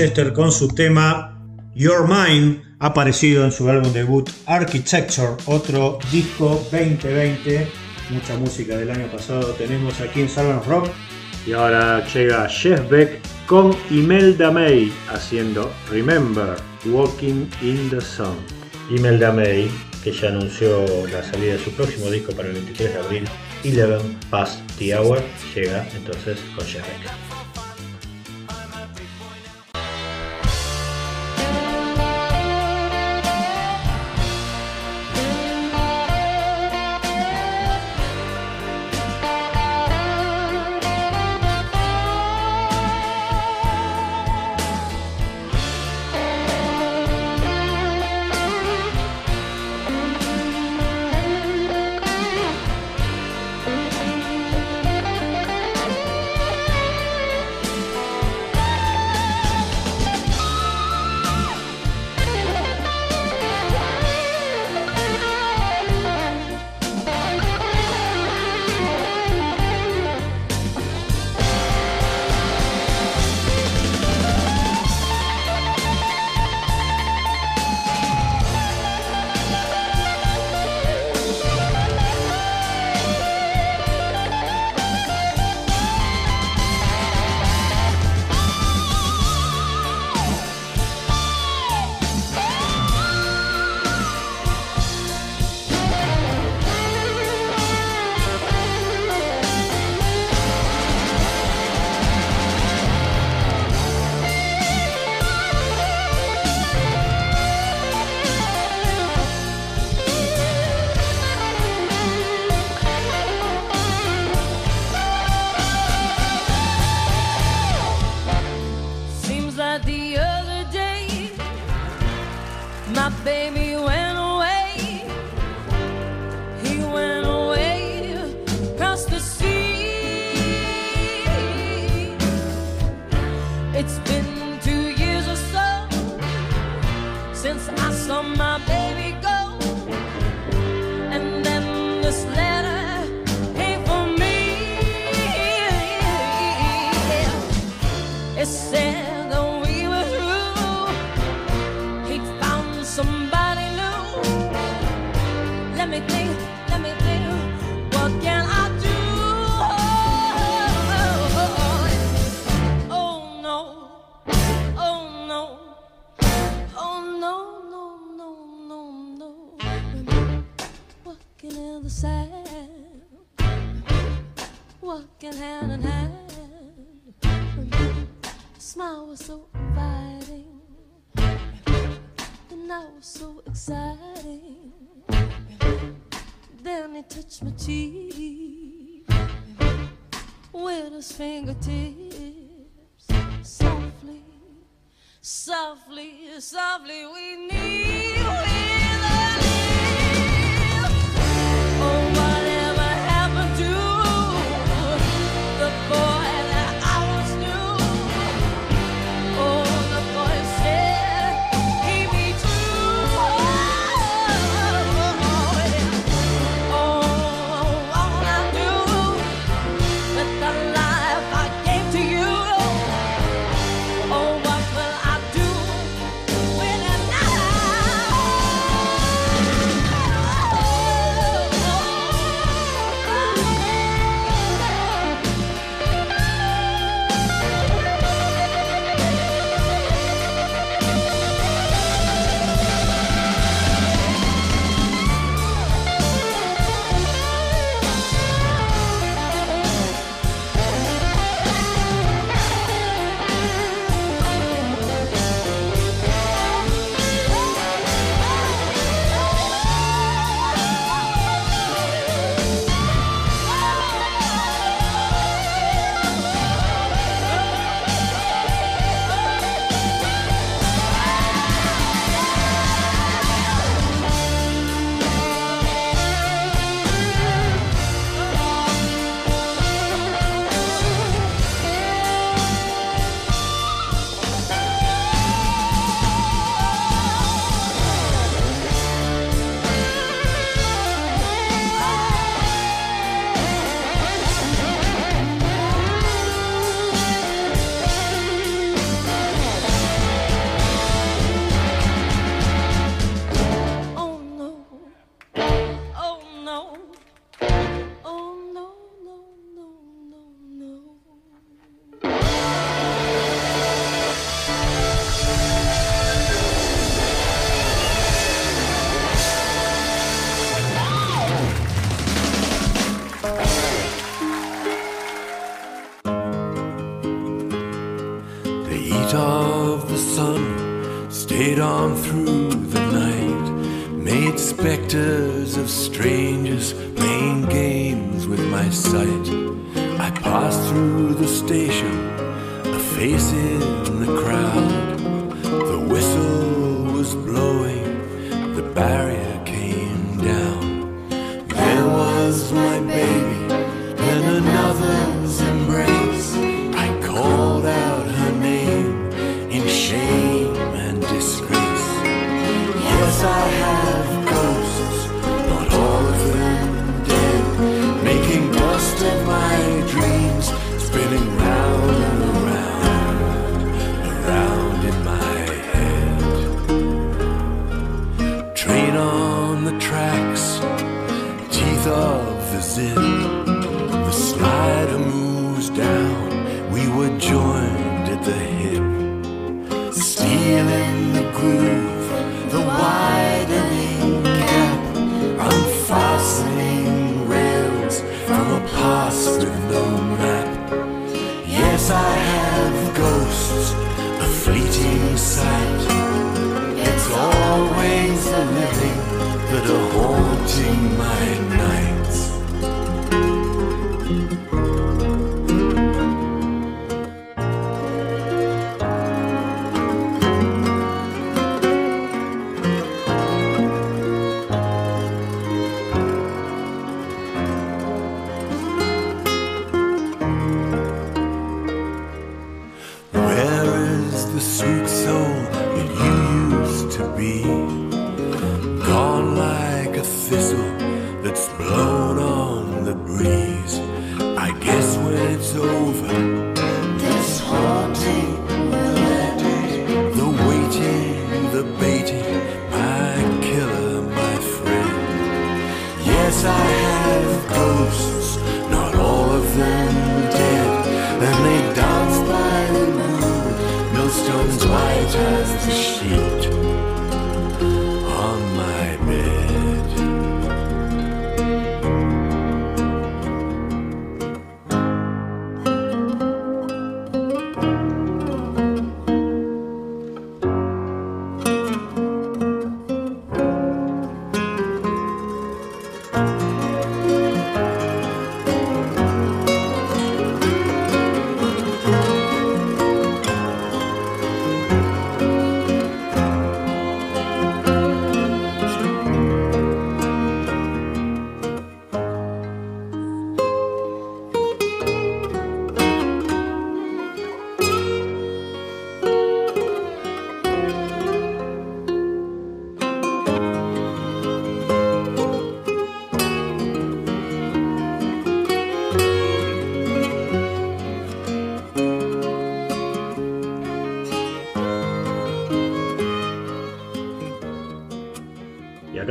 Manchester con su tema Your Mind, aparecido en su álbum debut Architecture, otro disco 2020. Mucha música del año pasado tenemos aquí en Salvan Rock. Y ahora llega Jeff Beck con Imelda May haciendo Remember Walking in the Sun. Imelda May, que ya anunció la salida de su próximo disco para el 23 de abril, 11 Past the Hour, llega entonces con Jeff Beck. lovely wind.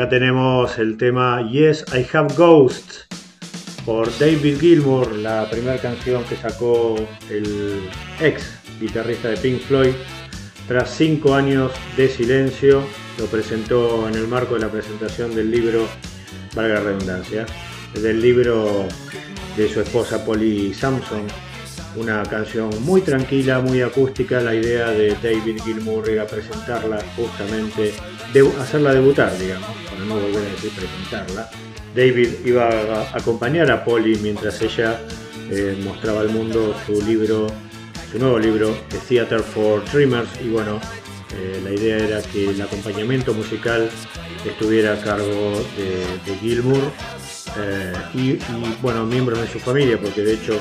Tenemos el tema Yes, I Have Ghosts por David Gilmour, la primera canción que sacó el ex guitarrista de Pink Floyd. Tras cinco años de silencio, lo presentó en el marco de la presentación del libro, valga redundancia, del libro de su esposa Polly Sampson. Una canción muy tranquila, muy acústica. La idea de David Gilmour era presentarla justamente, de- hacerla debutar, digamos, para no volver a decir presentarla. David iba a acompañar a Polly mientras ella eh, mostraba al mundo su libro, su nuevo libro, The Theater for Dreamers. Y bueno, eh, la idea era que el acompañamiento musical estuviera a cargo de, Gilmour eh, y, bueno, miembros de su familia, porque de hecho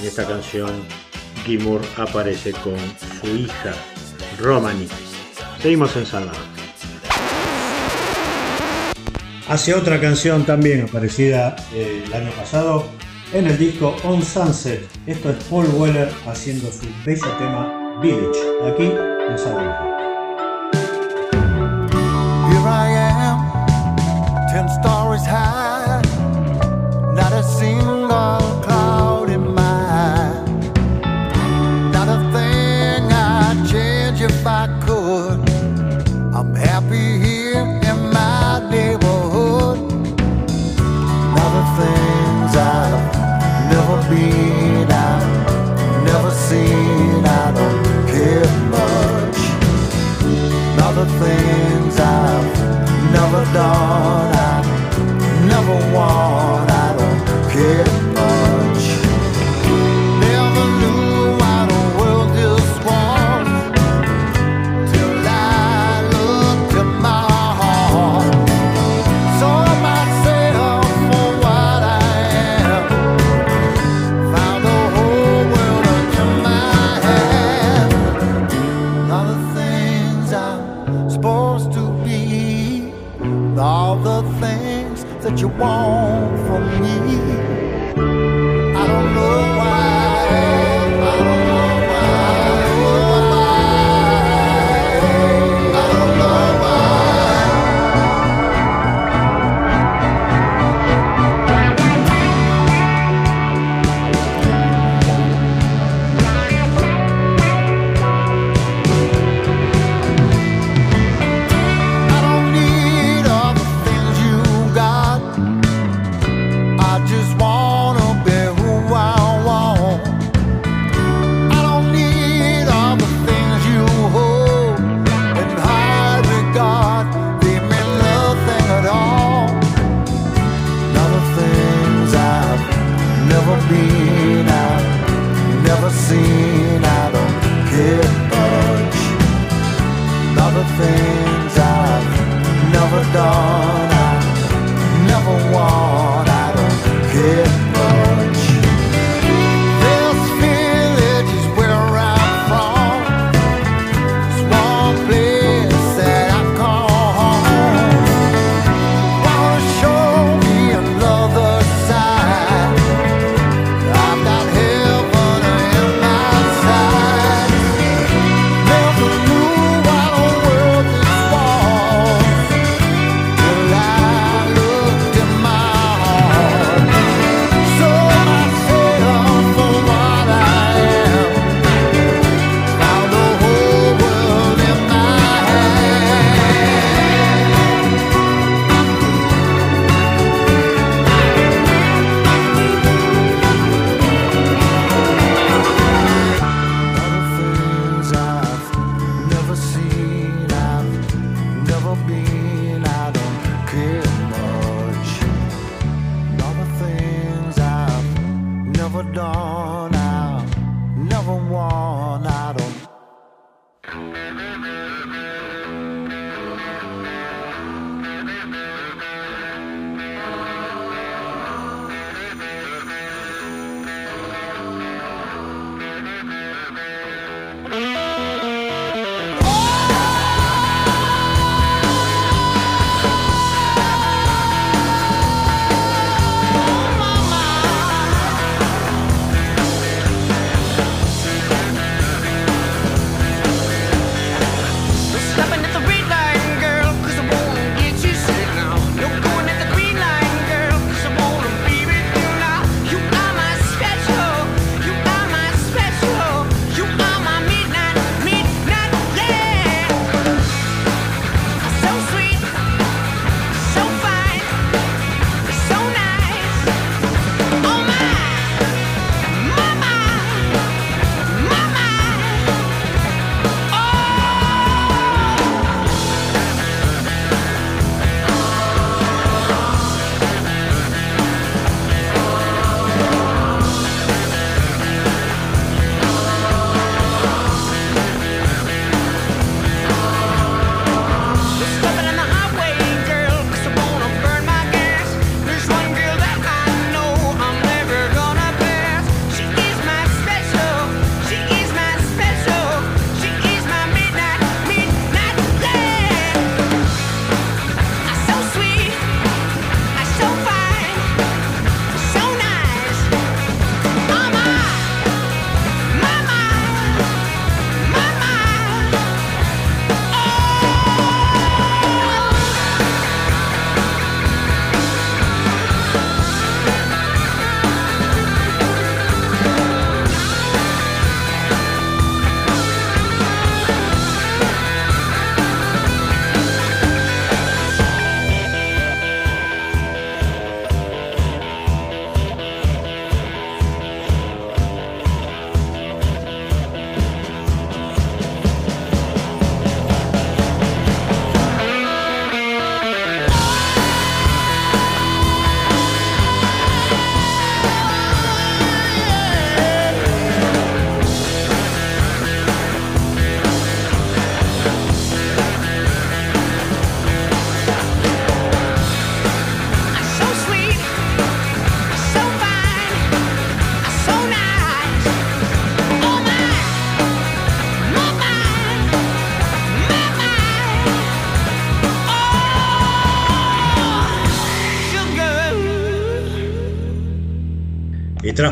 en esta canción Gilmour aparece con su hija Romani. Seguimos en. Hace otra canción también aparecida eh, el año pasado en el disco On Sunset. Esto es Paul Weller haciendo su bello tema Village, aquí en Salvador. You.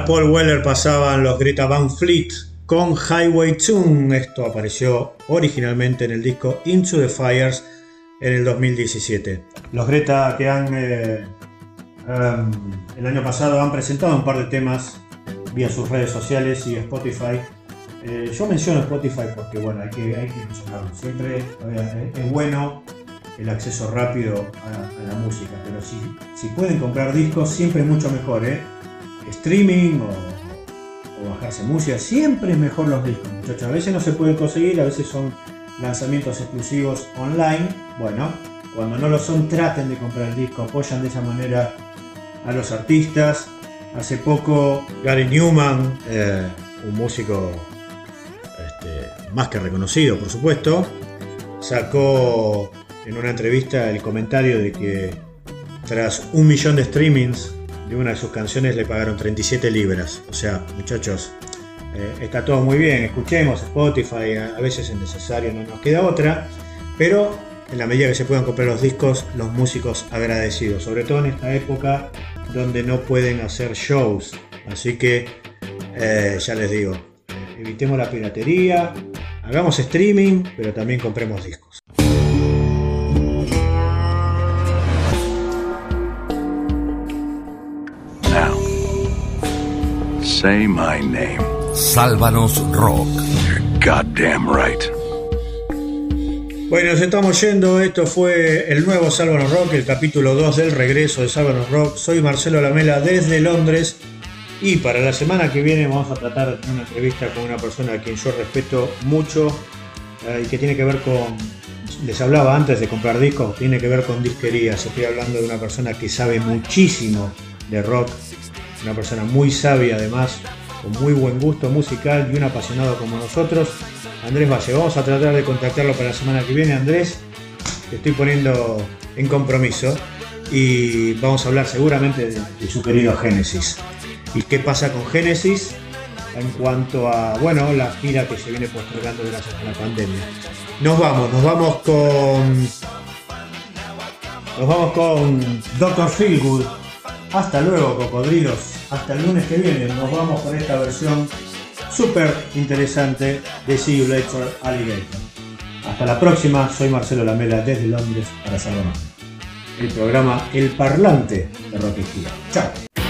Paul Weller pasaban los Greta Van Fleet con Highway Tune. Esto apareció originalmente en el disco Into the Fires en el 2017. Los Greta que han eh, um, el año pasado han presentado un par de temas vía sus redes sociales y Spotify. Eh, yo menciono Spotify porque bueno, hay que, mencionarlo. Siempre es bueno el acceso rápido a, a la música, pero si, si pueden comprar discos siempre es mucho mejor, ¿eh? Streaming o, bajarse música, siempre es mejor los discos, muchachos. A veces no se pueden conseguir, a veces son lanzamientos exclusivos online. Bueno, cuando no lo son, traten de comprar el disco, apoyan de esa manera a los artistas. Hace poco Gary Newman, eh, un músico este, más que reconocido, por supuesto, sacó en una entrevista el comentario de que tras un millón de streamings de una de sus canciones le pagaron 37 libras. O sea, muchachos, eh, está todo muy bien, escuchemos Spotify, a, veces es necesario, no nos queda otra, pero en la medida que se puedan comprar los discos, los músicos agradecidos, sobre todo en esta época donde no pueden hacer shows. Así que eh, ya les digo, eh, evitemos la piratería, hagamos streaming, pero también compremos discos. Say my name. Sálvanos Rock. You're goddamn right. Bueno, nos estamos yendo. Esto fue el nuevo Sálvanos Rock, el capítulo 2 del regreso de Sálvanos Rock. Soy Marcelo Lamela desde Londres. Y para la semana que viene vamos a tratar una entrevista con una persona a quien yo respeto mucho eh, y que tiene que ver con. Les hablaba antes de comprar discos, tiene que ver con disquerías. Estoy hablando de una persona que sabe muchísimo de rock, una persona muy sabia además, con muy buen gusto musical y un apasionado como nosotros. Andrés Valle, vamos a tratar de contactarlo para la semana que viene. Andrés, te estoy poniendo en compromiso y vamos a hablar seguramente de, de su querido Génesis. ¿Y qué pasa con Génesis en cuanto a, bueno, la gira que se viene postergando gracias a la pandemia? Nos vamos, nos vamos con... Nos vamos con Dr. Feelgood. Hasta luego, cocodrilos. Hasta el lunes que viene. Nos vamos con esta versión súper interesante de See You Later Alligator. Hasta la próxima. Soy Marcelo Lamela desde Londres para Salomón. El programa El Parlante de Rock. Chao.